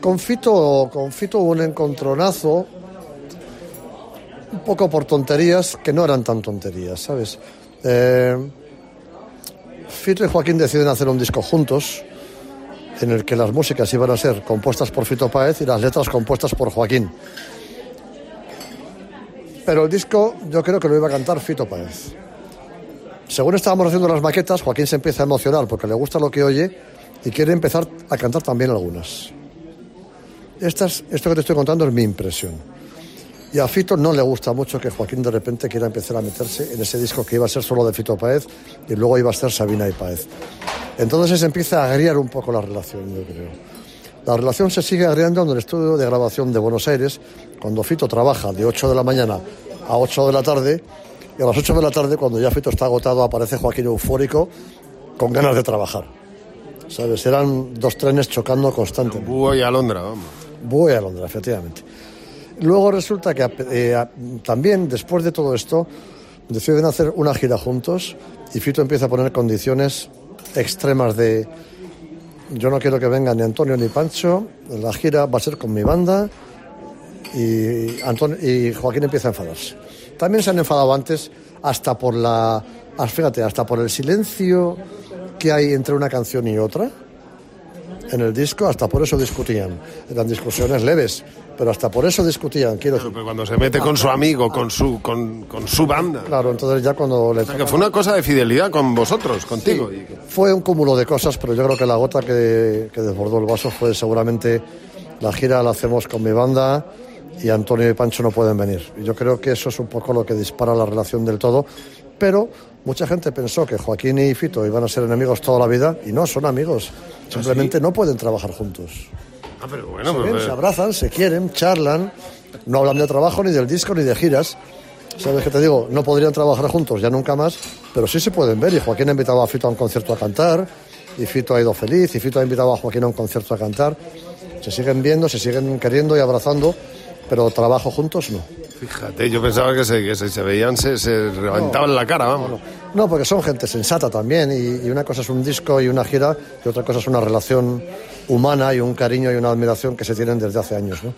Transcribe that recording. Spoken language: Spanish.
Con Fito, con Fito hubo un encontronazo, un poco por tonterías que no eran tan tonterías, ¿sabes? Eh, Fito y Joaquín deciden hacer un disco juntos, en el que las músicas iban a ser compuestas por Fito Páez y las letras compuestas por Joaquín. Pero el disco yo creo que lo iba a cantar Fito Páez. Según estábamos haciendo las maquetas, Joaquín se empieza a emocionar porque le gusta lo que oye y quiere empezar a cantar también algunas. Esta es- esto que te estoy contando es mi impresión. Y a Fito no le gusta mucho que Joaquín de repente quiera empezar a meterse en ese disco que iba a ser solo de Fito Páez y luego iba a ser Sabina y Páez. Entonces se empieza a agriar un poco la relación, yo creo. La relación se sigue agriando en el estudio de grabación de Buenos Aires, cuando Fito trabaja de 8 de la mañana a 8 de la tarde, y a las 8 de la tarde, cuando ya Fito está agotado, aparece Joaquín eufórico, con ganas de trabajar. ¿Sabes? Eran dos trenes chocando constantemente. Búho y Alondra, vamos. Voy a Londres, efectivamente. Luego resulta que eh, también, después de todo esto, deciden hacer una gira juntos y Fito empieza a poner condiciones extremas de yo no quiero que vengan ni Antonio ni Pancho, la gira va a ser con mi banda y, Antonio, y Joaquín empieza a enfadarse. También se han enfadado antes hasta por la, ah, fíjate, hasta por el silencio que hay entre una canción y otra en el disco, hasta por eso discutían. Eran discusiones leves, pero hasta por eso discutían, quiero. Pero cuando se mete con su amigo, con su, con, con su banda. Claro, entonces ya cuando le O sea, que fue una cosa de fidelidad con vosotros, contigo. Fue un cúmulo de cosas, pero yo creo que la gota que, que desbordó el vaso fue seguramente la gira la hacemos con mi banda y Antonio y Pancho no pueden venir. Y yo creo que eso es un poco lo que dispara la relación del todo. Pero mucha gente pensó que Joaquín y Fito iban a ser enemigos toda la vida y no, son amigos. Simplemente no pueden trabajar juntos. Ah, pero bueno, Se pues, se abrazan, se quieren, charlan, no hablan de trabajo, ni del disco, ni de giras. ¿Sabes qué te digo? No podrían trabajar juntos ya nunca más, pero sí se pueden ver. Y Joaquín ha invitado a Fito a un concierto a cantar, y Fito ha ido feliz, y Fito ha invitado a Joaquín a un concierto a cantar. Se siguen viendo, se siguen queriendo y abrazando, pero trabajo juntos no. Fíjate, yo pensaba que se, que se, se veían, se, se reventaban la cara, vamos. No, porque son gente sensata también, y, y una cosa es un disco y una gira, y otra cosa es una relación humana y un cariño y una admiración que se tienen desde hace años. ¿no?